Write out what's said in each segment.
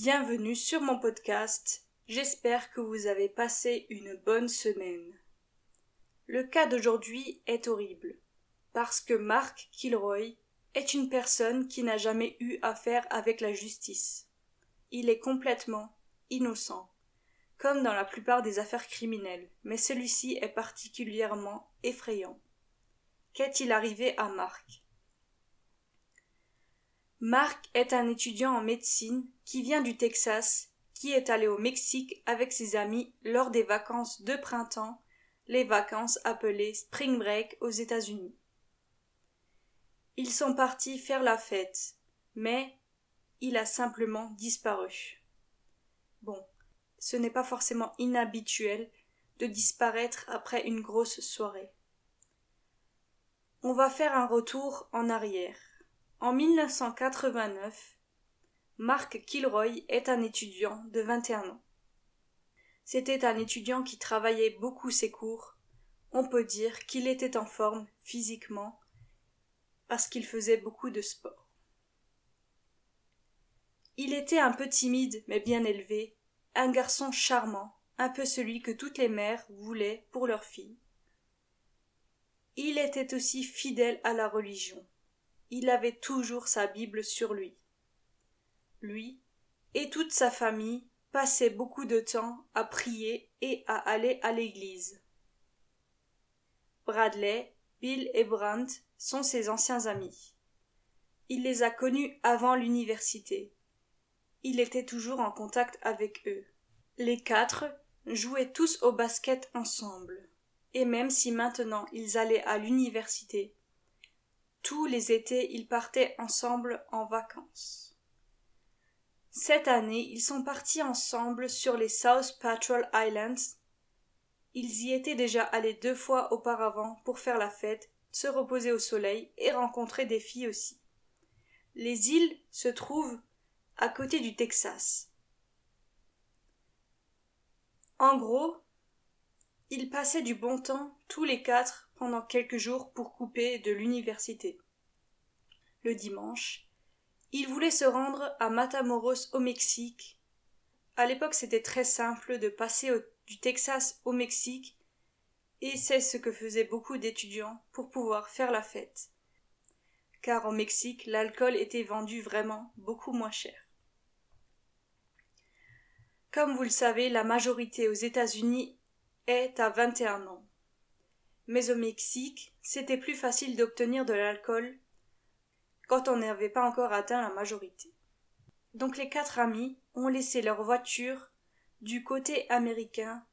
Bienvenue sur mon podcast. J'espère que vous avez passé une bonne semaine. Le cas d'aujourd'hui est horrible, parce que Mark Kilroy est une personne qui n'a jamais eu affaire avec la justice. Il est complètement innocent, comme dans la plupart des affaires criminelles, mais celui-ci est particulièrement effrayant. Qu'est-il arrivé à Mark? Mark est un étudiant en médecine qui vient du Texas, qui est allé au Mexique avec ses amis lors des vacances de printemps les vacances appelées spring break aux États-Unis. Ils sont partis faire la fête, mais il a simplement disparu. Bon, ce n'est pas forcément inhabituel de disparaître après une grosse soirée. On va faire un retour en arrière. En 1989, Mark Kilroy est un étudiant de 21 ans. C'était un étudiant qui travaillait beaucoup ses cours. On peut dire qu'il était en forme physiquement parce qu'il faisait beaucoup de sport. Il était un peu timide mais bien élevé, un garçon charmant, un peu celui que toutes les mères voulaient pour leur fille. Il était aussi fidèle à la religion. Il avait toujours sa Bible sur lui. Lui et toute sa famille passait beaucoup de temps à prier et à aller à l'église. Bradley, Bill et Brandt sont ses anciens amis. Il les a connus avant l'université. Il était toujours en contact avec eux. Les quatre jouaient tous au basket ensemble. Et même si maintenant ils allaient à l'université, tous les étés ils partaient ensemble en vacances. Cette année, ils sont partis ensemble sur les South Patrol Islands. Ils y étaient déjà allés deux fois auparavant pour faire la fête, se reposer au soleil et rencontrer des filles aussi. Les îles se trouvent à côté du Texas. En gros, ils passaient du bon temps tous les quatre pendant quelques jours pour couper de l'université. Le dimanche, il voulait se rendre à Matamoros au Mexique. À l'époque, c'était très simple de passer du Texas au Mexique, et c'est ce que faisaient beaucoup d'étudiants pour pouvoir faire la fête. Car au Mexique, l'alcool était vendu vraiment beaucoup moins cher. Comme vous le savez, la majorité aux États-Unis est à 21 ans. Mais au Mexique, c'était plus facile d'obtenir de l'alcool quand on n'avait pas encore atteint la majorité. Donc les quatre amis ont laissé leur voiture du côté américain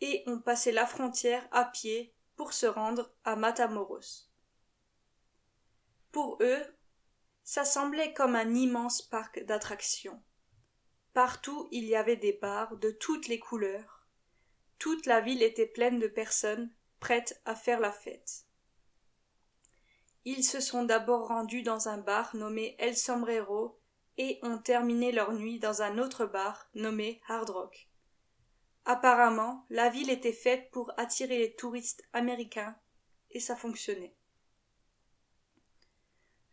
et ont passé la frontière à pied pour se rendre à Matamoros. Pour eux, ça semblait comme un immense parc d'attractions. Partout il y avait des bars de toutes les couleurs. Toute la ville était pleine de personnes prêtes à faire la fête. Ils se sont d'abord rendus dans un bar nommé El Sombrero et ont terminé leur nuit dans un autre bar nommé Hard Rock. Apparemment, la ville était faite pour attirer les touristes américains et ça fonctionnait.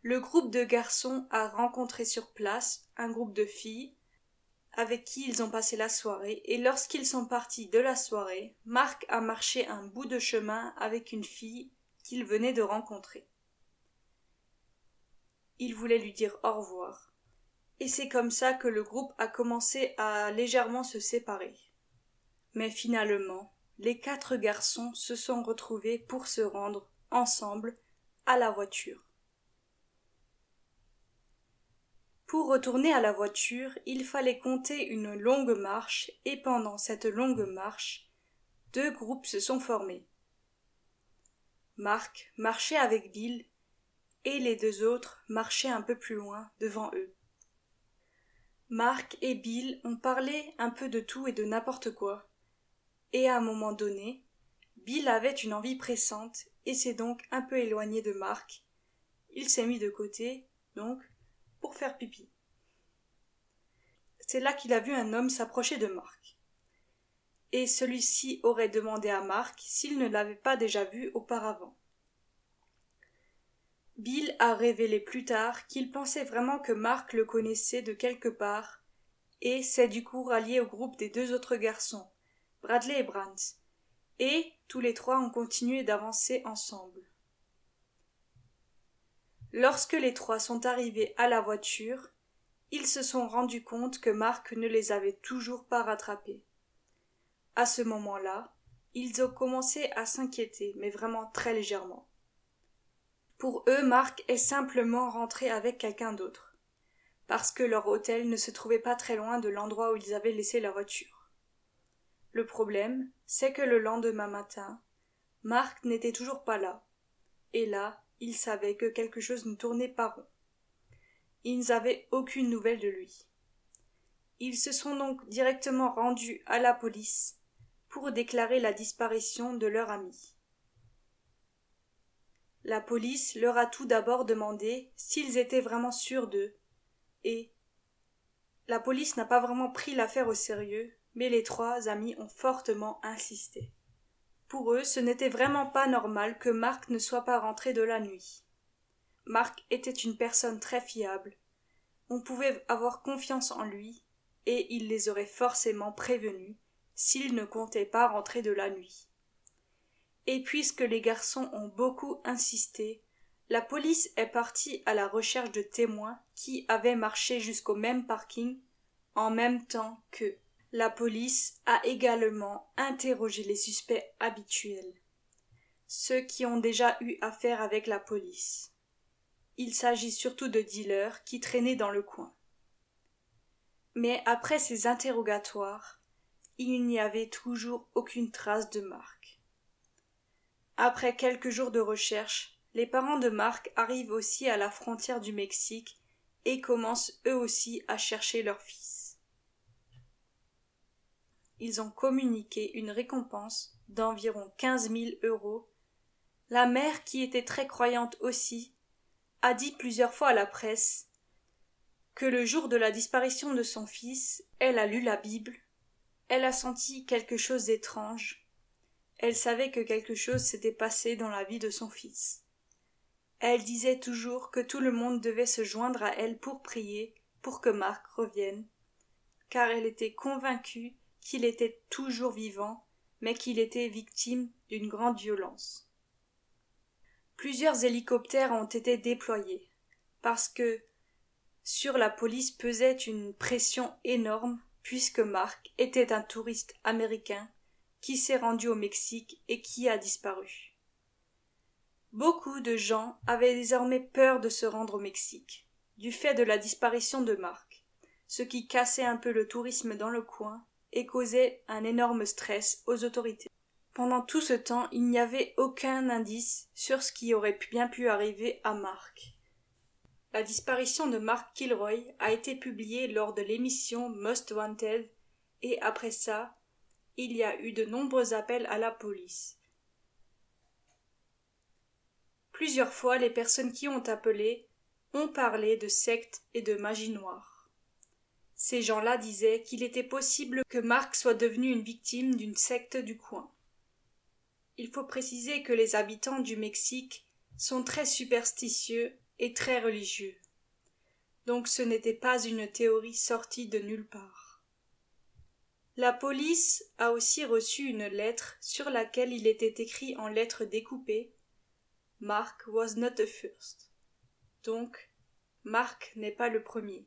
Le groupe de garçons a rencontré sur place un groupe de filles avec qui ils ont passé la soirée et lorsqu'ils sont partis de la soirée, Marc a marché un bout de chemin avec une fille qu'il venait de rencontrer. Il voulait lui dire au revoir. Et c'est comme ça que le groupe a commencé à légèrement se séparer. Mais finalement, les quatre garçons se sont retrouvés pour se rendre ensemble à la voiture. Pour retourner à la voiture, il fallait compter une longue marche, et pendant cette longue marche, deux groupes se sont formés. Marc marchait avec Bill et les deux autres marchaient un peu plus loin devant eux. Marc et Bill ont parlé un peu de tout et de n'importe quoi. Et à un moment donné, Bill avait une envie pressante et s'est donc un peu éloigné de Marc. Il s'est mis de côté, donc, pour faire pipi. C'est là qu'il a vu un homme s'approcher de Marc. Et celui-ci aurait demandé à Marc s'il ne l'avait pas déjà vu auparavant. Bill a révélé plus tard qu'il pensait vraiment que Mark le connaissait de quelque part, et s'est du coup rallié au groupe des deux autres garçons, Bradley et Brandt, et tous les trois ont continué d'avancer ensemble. Lorsque les trois sont arrivés à la voiture, ils se sont rendus compte que Marc ne les avait toujours pas rattrapés. À ce moment-là, ils ont commencé à s'inquiéter, mais vraiment très légèrement. Pour eux, Marc est simplement rentré avec quelqu'un d'autre, parce que leur hôtel ne se trouvait pas très loin de l'endroit où ils avaient laissé la voiture. Le problème, c'est que le lendemain matin, Marc n'était toujours pas là, et là, ils savaient que quelque chose ne tournait pas rond. Ils n'avaient aucune nouvelle de lui. Ils se sont donc directement rendus à la police pour déclarer la disparition de leur ami. La police leur a tout d'abord demandé s'ils étaient vraiment sûrs d'eux, et la police n'a pas vraiment pris l'affaire au sérieux, mais les trois amis ont fortement insisté. Pour eux, ce n'était vraiment pas normal que Marc ne soit pas rentré de la nuit. Marc était une personne très fiable. On pouvait avoir confiance en lui, et il les aurait forcément prévenus s'il ne comptait pas rentrer de la nuit. Et puisque les garçons ont beaucoup insisté, la police est partie à la recherche de témoins qui avaient marché jusqu'au même parking en même temps qu'eux. La police a également interrogé les suspects habituels, ceux qui ont déjà eu affaire avec la police. Il s'agit surtout de dealers qui traînaient dans le coin. Mais après ces interrogatoires, il n'y avait toujours aucune trace de Marc. Après quelques jours de recherche, les parents de Marc arrivent aussi à la frontière du Mexique et commencent eux aussi à chercher leur fils. Ils ont communiqué une récompense d'environ quinze mille euros. La mère, qui était très croyante aussi, a dit plusieurs fois à la presse que le jour de la disparition de son fils, elle a lu la Bible elle a senti quelque chose d'étrange. Elle savait que quelque chose s'était passé dans la vie de son fils. Elle disait toujours que tout le monde devait se joindre à elle pour prier, pour que Marc revienne, car elle était convaincue qu'il était toujours vivant, mais qu'il était victime d'une grande violence. Plusieurs hélicoptères ont été déployés, parce que sur la police pesait une pression énorme puisque Marc était un touriste américain qui s'est rendu au Mexique et qui a disparu. Beaucoup de gens avaient désormais peur de se rendre au Mexique, du fait de la disparition de Marc, ce qui cassait un peu le tourisme dans le coin et causait un énorme stress aux autorités. Pendant tout ce temps, il n'y avait aucun indice sur ce qui aurait bien pu arriver à Marc. La disparition de Mark Kilroy a été publiée lors de l'émission Most Wanted et après ça, il y a eu de nombreux appels à la police. Plusieurs fois, les personnes qui ont appelé ont parlé de sectes et de magie noire. Ces gens-là disaient qu'il était possible que Mark soit devenu une victime d'une secte du coin. Il faut préciser que les habitants du Mexique sont très superstitieux et très religieux. Donc ce n'était pas une théorie sortie de nulle part. La police a aussi reçu une lettre sur laquelle il était écrit en lettres découpées Mark was not the first. Donc, Mark n'est pas le premier.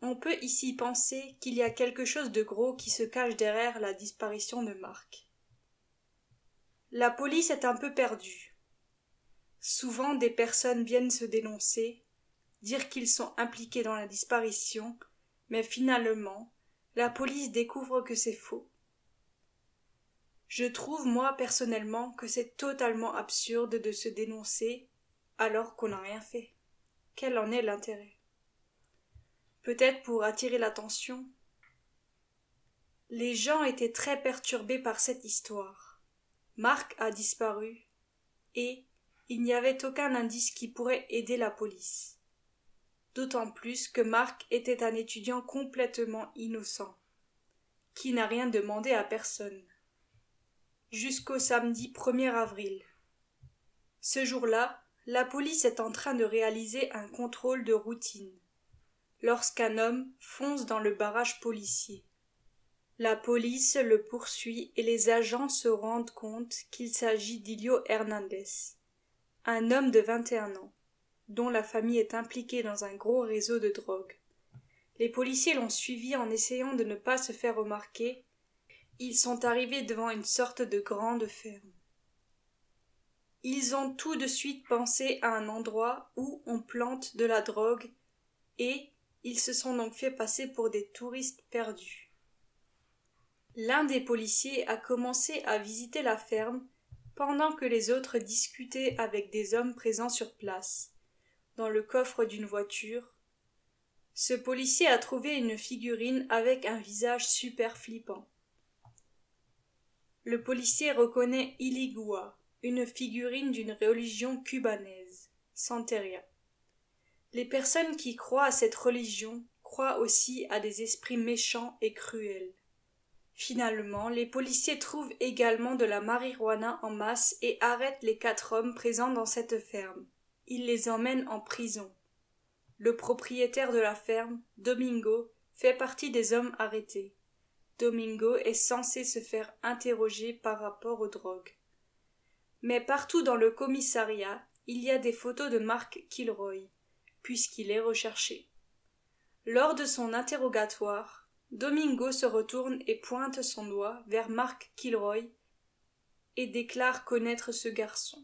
On peut ici penser qu'il y a quelque chose de gros qui se cache derrière la disparition de Mark. La police est un peu perdue. Souvent des personnes viennent se dénoncer, dire qu'ils sont impliqués dans la disparition, mais finalement, la police découvre que c'est faux. Je trouve, moi, personnellement, que c'est totalement absurde de se dénoncer alors qu'on n'a rien fait. Quel en est l'intérêt? Peut-être pour attirer l'attention Les gens étaient très perturbés par cette histoire. Marc a disparu, et il n'y avait aucun indice qui pourrait aider la police. D'autant plus que Marc était un étudiant complètement innocent, qui n'a rien demandé à personne. Jusqu'au samedi 1er avril. Ce jour-là, la police est en train de réaliser un contrôle de routine. Lorsqu'un homme fonce dans le barrage policier. La police le poursuit et les agents se rendent compte qu'il s'agit d'Ilio Hernandez, un homme de vingt et un ans, dont la famille est impliquée dans un gros réseau de drogue. Les policiers l'ont suivi en essayant de ne pas se faire remarquer. Ils sont arrivés devant une sorte de grande ferme. Ils ont tout de suite pensé à un endroit où on plante de la drogue et ils se sont donc fait passer pour des touristes perdus. L'un des policiers a commencé à visiter la ferme pendant que les autres discutaient avec des hommes présents sur place, dans le coffre d'une voiture. Ce policier a trouvé une figurine avec un visage super flippant. Le policier reconnaît Iligua, une figurine d'une religion cubanaise, Santeria. Les personnes qui croient à cette religion croient aussi à des esprits méchants et cruels. Finalement, les policiers trouvent également de la marijuana en masse et arrêtent les quatre hommes présents dans cette ferme. Ils les emmènent en prison. Le propriétaire de la ferme, Domingo, fait partie des hommes arrêtés. Domingo est censé se faire interroger par rapport aux drogues. Mais partout dans le commissariat, il y a des photos de Mark Kilroy, puisqu'il est recherché. Lors de son interrogatoire, Domingo se retourne et pointe son doigt vers Mark Kilroy et déclare connaître ce garçon.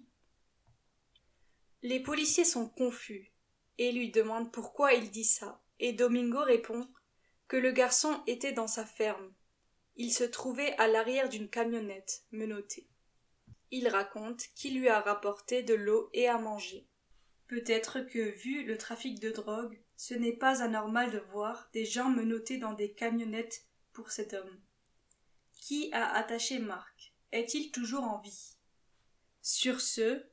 Les policiers sont confus et lui demandent pourquoi il dit ça, et Domingo répond que le garçon était dans sa ferme. Il se trouvait à l'arrière d'une camionnette menottée. Il raconte qu'il lui a rapporté de l'eau et à manger. Peut-être que, vu le trafic de drogue, ce n'est pas anormal de voir des gens menottés dans des camionnettes pour cet homme. Qui a attaché Marc? Est-il toujours en vie? Sur ce,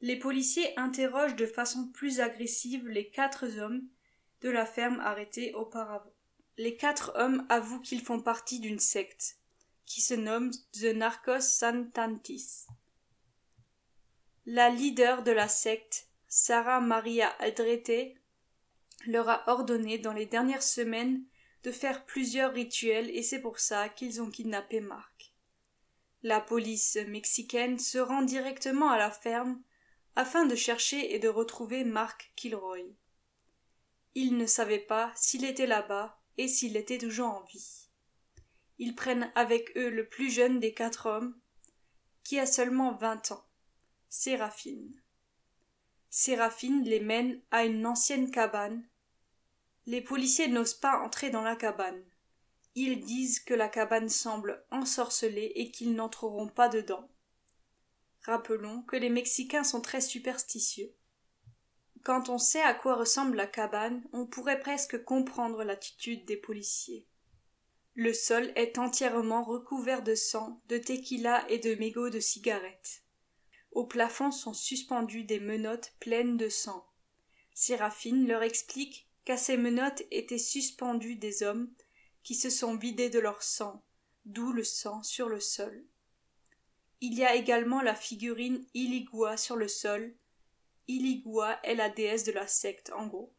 les policiers interrogent de façon plus agressive les quatre hommes de la ferme arrêtés auparavant. Les quatre hommes avouent qu'ils font partie d'une secte qui se nomme The Narcos Santantis. La leader de la secte Sarah Maria Aldrete leur a ordonné dans les dernières semaines de faire plusieurs rituels et c'est pour ça qu'ils ont kidnappé Marc. La police mexicaine se rend directement à la ferme afin de chercher et de retrouver Mark Kilroy. Ils ne savaient pas s'il était là-bas et s'il était toujours en vie. Ils prennent avec eux le plus jeune des quatre hommes, qui a seulement vingt ans, Séraphine. Séraphine les mène à une ancienne cabane. Les policiers n'osent pas entrer dans la cabane. Ils disent que la cabane semble ensorcelée et qu'ils n'entreront pas dedans. Rappelons que les Mexicains sont très superstitieux. Quand on sait à quoi ressemble la cabane, on pourrait presque comprendre l'attitude des policiers. Le sol est entièrement recouvert de sang, de tequila et de mégots de cigarettes. Au plafond sont suspendues des menottes pleines de sang. Séraphine leur explique qu'à ces menottes étaient suspendus des hommes qui se sont vidés de leur sang, d'où le sang sur le sol. Il y a également la figurine Iligua sur le sol. Iligua est la déesse de la secte, en gros.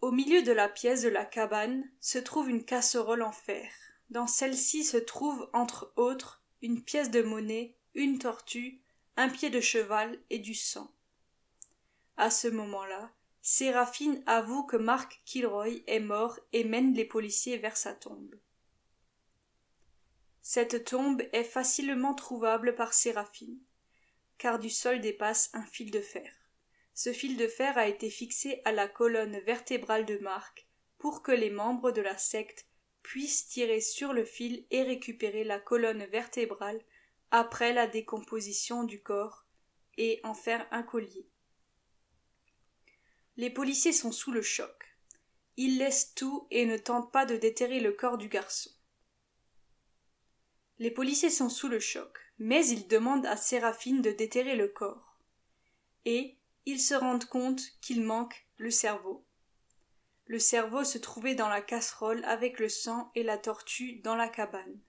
Au milieu de la pièce de la cabane se trouve une casserole en fer. Dans celle-ci se trouve, entre autres, une pièce de monnaie une tortue, un pied de cheval et du sang. À ce moment-là, Séraphine avoue que Mark Kilroy est mort et mène les policiers vers sa tombe. Cette tombe est facilement trouvable par Séraphine, car du sol dépasse un fil de fer. Ce fil de fer a été fixé à la colonne vertébrale de Mark pour que les membres de la secte puissent tirer sur le fil et récupérer la colonne vertébrale après la décomposition du corps et en faire un collier. Les policiers sont sous le choc. Ils laissent tout et ne tentent pas de déterrer le corps du garçon. Les policiers sont sous le choc, mais ils demandent à Séraphine de déterrer le corps. Et ils se rendent compte qu'il manque le cerveau. Le cerveau se trouvait dans la casserole avec le sang et la tortue dans la cabane.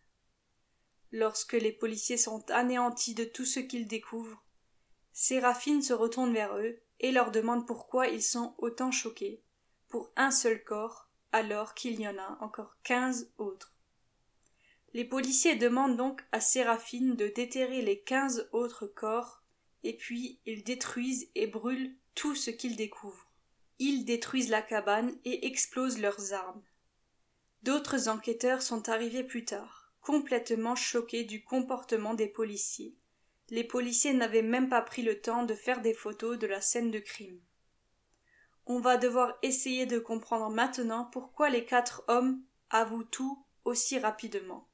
Lorsque les policiers sont anéantis de tout ce qu'ils découvrent, Séraphine se retourne vers eux et leur demande pourquoi ils sont autant choqués. pour un seul corps, alors qu'il y en a encore quinze autres. Les policiers demandent donc à Séraphine de déterrer les quinze autres corps, et puis ils détruisent et brûlent tout ce qu'ils découvrent. Ils détruisent la cabane et explosent leurs armes. D'autres enquêteurs sont arrivés plus tard, complètement choqués du comportement des policiers. Les policiers n'avaient même pas pris le temps de faire des photos de la scène de crime. On va devoir essayer de comprendre maintenant pourquoi les quatre hommes avouent tout aussi rapidement.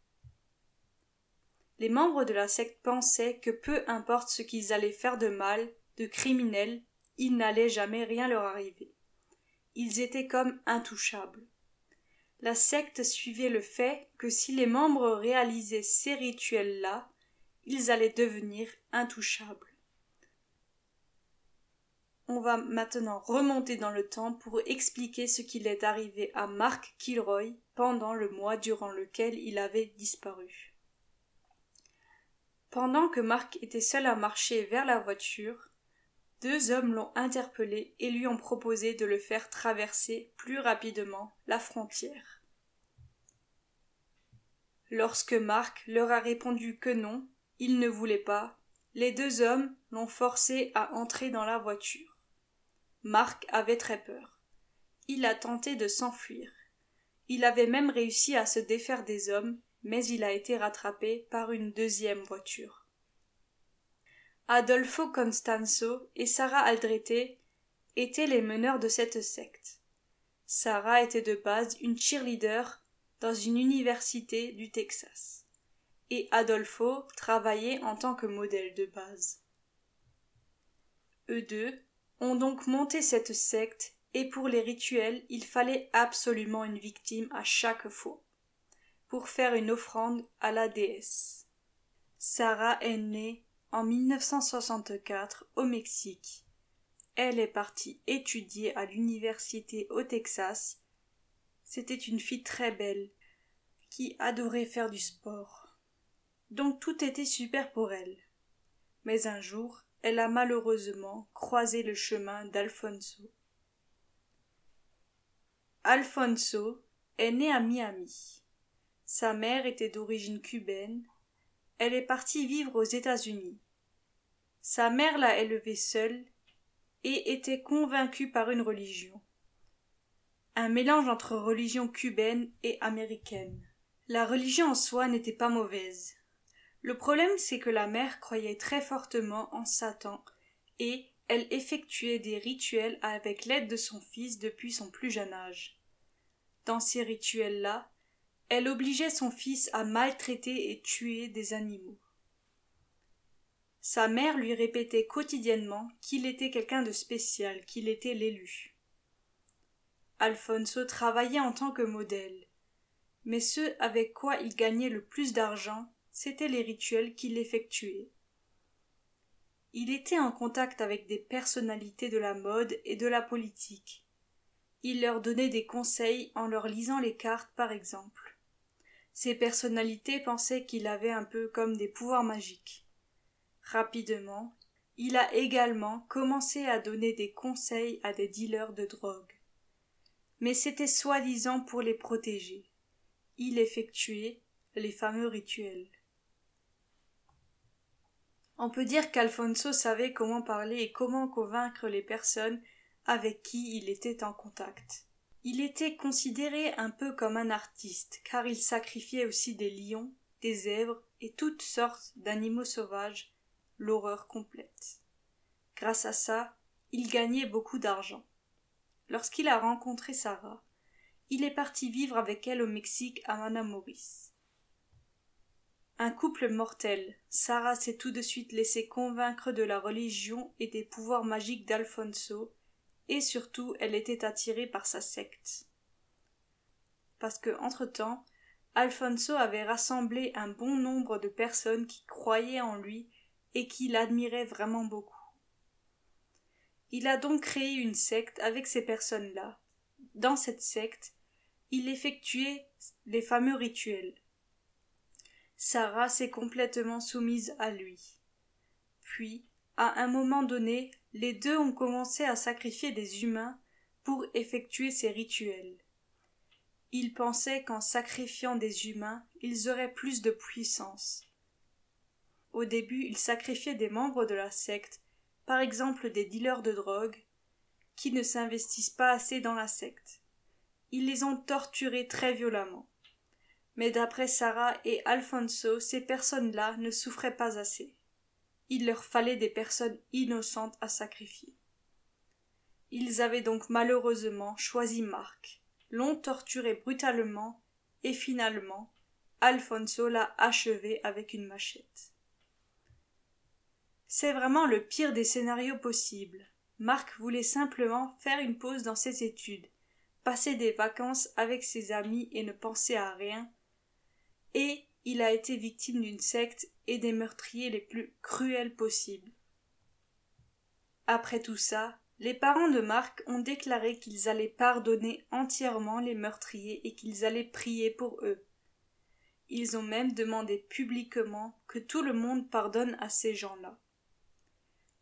Les membres de la secte pensaient que peu importe ce qu'ils allaient faire de mal, de criminel, il n'allait jamais rien leur arriver. Ils étaient comme intouchables. La secte suivait le fait que si les membres réalisaient ces rituels-là, ils allaient devenir intouchables. On va maintenant remonter dans le temps pour expliquer ce qu'il est arrivé à Mark Kilroy pendant le mois durant lequel il avait disparu. Pendant que Mark était seul à marcher vers la voiture, deux hommes l'ont interpellé et lui ont proposé de le faire traverser plus rapidement la frontière. Lorsque Mark leur a répondu que non, il ne voulait pas, les deux hommes l'ont forcé à entrer dans la voiture. Marc avait très peur. Il a tenté de s'enfuir. Il avait même réussi à se défaire des hommes, mais il a été rattrapé par une deuxième voiture. Adolfo Constanzo et Sarah Aldrete étaient les meneurs de cette secte. Sarah était de base une cheerleader dans une université du Texas. Et Adolfo travaillait en tant que modèle de base. Eux deux ont donc monté cette secte et pour les rituels il fallait absolument une victime à chaque fois pour faire une offrande à la déesse. Sarah est née en 1964 au Mexique. Elle est partie étudier à l'université au Texas. C'était une fille très belle qui adorait faire du sport. Donc tout était super pour elle. Mais un jour, elle a malheureusement croisé le chemin d'Alfonso. Alfonso est né à Miami. Sa mère était d'origine cubaine. Elle est partie vivre aux États-Unis. Sa mère l'a élevé seule et était convaincue par une religion. Un mélange entre religion cubaine et américaine. La religion en soi n'était pas mauvaise. Le problème, c'est que la mère croyait très fortement en Satan et elle effectuait des rituels avec l'aide de son fils depuis son plus jeune âge. Dans ces rituels-là, elle obligeait son fils à maltraiter et tuer des animaux. Sa mère lui répétait quotidiennement qu'il était quelqu'un de spécial, qu'il était l'élu. Alfonso travaillait en tant que modèle, mais ce avec quoi il gagnait le plus d'argent, c'étaient les rituels qu'il effectuait. Il était en contact avec des personnalités de la mode et de la politique. Il leur donnait des conseils en leur lisant les cartes, par exemple. Ces personnalités pensaient qu'il avait un peu comme des pouvoirs magiques. Rapidement, il a également commencé à donner des conseils à des dealers de drogue. Mais c'était soi-disant pour les protéger. Il effectuait les fameux rituels. On peut dire qu'Alfonso savait comment parler et comment convaincre les personnes avec qui il était en contact. Il était considéré un peu comme un artiste, car il sacrifiait aussi des lions, des zèbres et toutes sortes d'animaux sauvages, l'horreur complète. Grâce à ça, il gagnait beaucoup d'argent. Lorsqu'il a rencontré Sarah, il est parti vivre avec elle au Mexique à Manamoris. Un couple mortel. Sarah s'est tout de suite laissé convaincre de la religion et des pouvoirs magiques d'Alfonso, et surtout elle était attirée par sa secte. Parce que, entre-temps, Alfonso avait rassemblé un bon nombre de personnes qui croyaient en lui et qui l'admiraient vraiment beaucoup. Il a donc créé une secte avec ces personnes-là. Dans cette secte, il effectuait les fameux rituels. Sarah s'est complètement soumise à lui. Puis, à un moment donné, les deux ont commencé à sacrifier des humains pour effectuer ces rituels. Ils pensaient qu'en sacrifiant des humains, ils auraient plus de puissance. Au début, ils sacrifiaient des membres de la secte, par exemple des dealers de drogue, qui ne s'investissent pas assez dans la secte. Ils les ont torturés très violemment. Mais d'après Sarah et Alfonso, ces personnes-là ne souffraient pas assez. Il leur fallait des personnes innocentes à sacrifier. Ils avaient donc malheureusement choisi Marc, l'ont torturé brutalement, et finalement, Alfonso l'a achevé avec une machette. C'est vraiment le pire des scénarios possibles. Marc voulait simplement faire une pause dans ses études, passer des vacances avec ses amis et ne penser à rien, et il a été victime d'une secte et des meurtriers les plus cruels possibles. Après tout ça, les parents de Marc ont déclaré qu'ils allaient pardonner entièrement les meurtriers et qu'ils allaient prier pour eux. Ils ont même demandé publiquement que tout le monde pardonne à ces gens-là.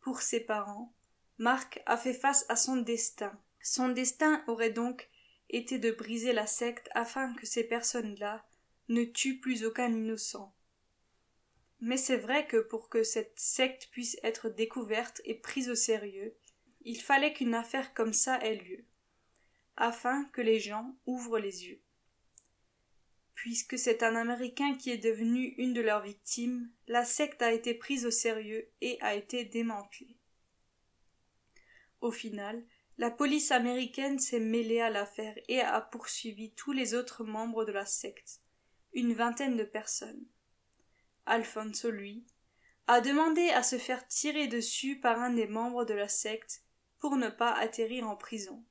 Pour ses parents, Marc a fait face à son destin. Son destin aurait donc été de briser la secte afin que ces personnes-là ne tuent plus aucun innocent. Mais c'est vrai que pour que cette secte puisse être découverte et prise au sérieux, il fallait qu'une affaire comme ça ait lieu, afin que les gens ouvrent les yeux. Puisque c'est un Américain qui est devenu une de leurs victimes, la secte a été prise au sérieux et a été démantelée. Au final, la police américaine s'est mêlée à l'affaire et a poursuivi tous les autres membres de la secte, une vingtaine de personnes. Alfonso, lui, a demandé à se faire tirer dessus par un des membres de la secte pour ne pas atterrir en prison.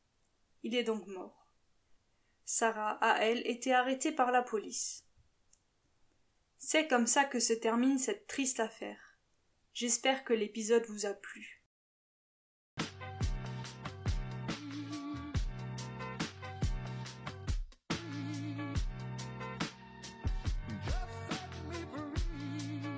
Il est donc mort. Sarah a, elle, été arrêtée par la police. C'est comme ça que se termine cette triste affaire. J'espère que l'épisode vous a plu.